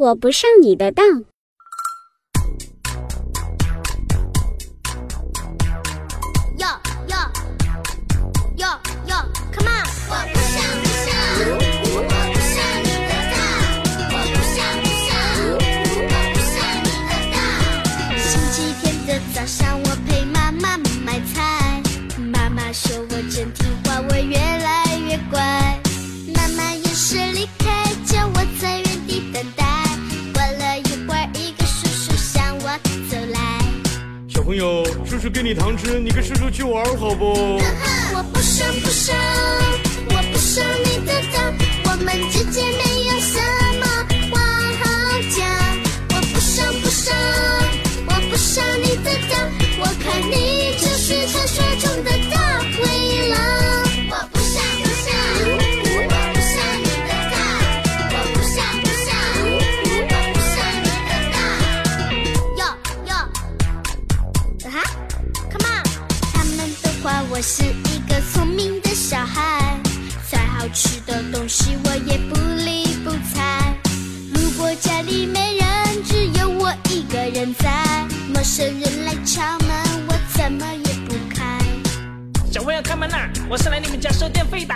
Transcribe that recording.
我不上你的当。哟哟朋友，叔叔给你糖吃，你跟叔叔去玩好不？我不上不上，我不上你的当，我们就话我是一个聪明的小孩，再好吃的东西我也不理不睬。如果家里没人，只有我一个人在，陌生人来敲门，我怎么也不开。小朋友开门啦！我是来你们家收电费的。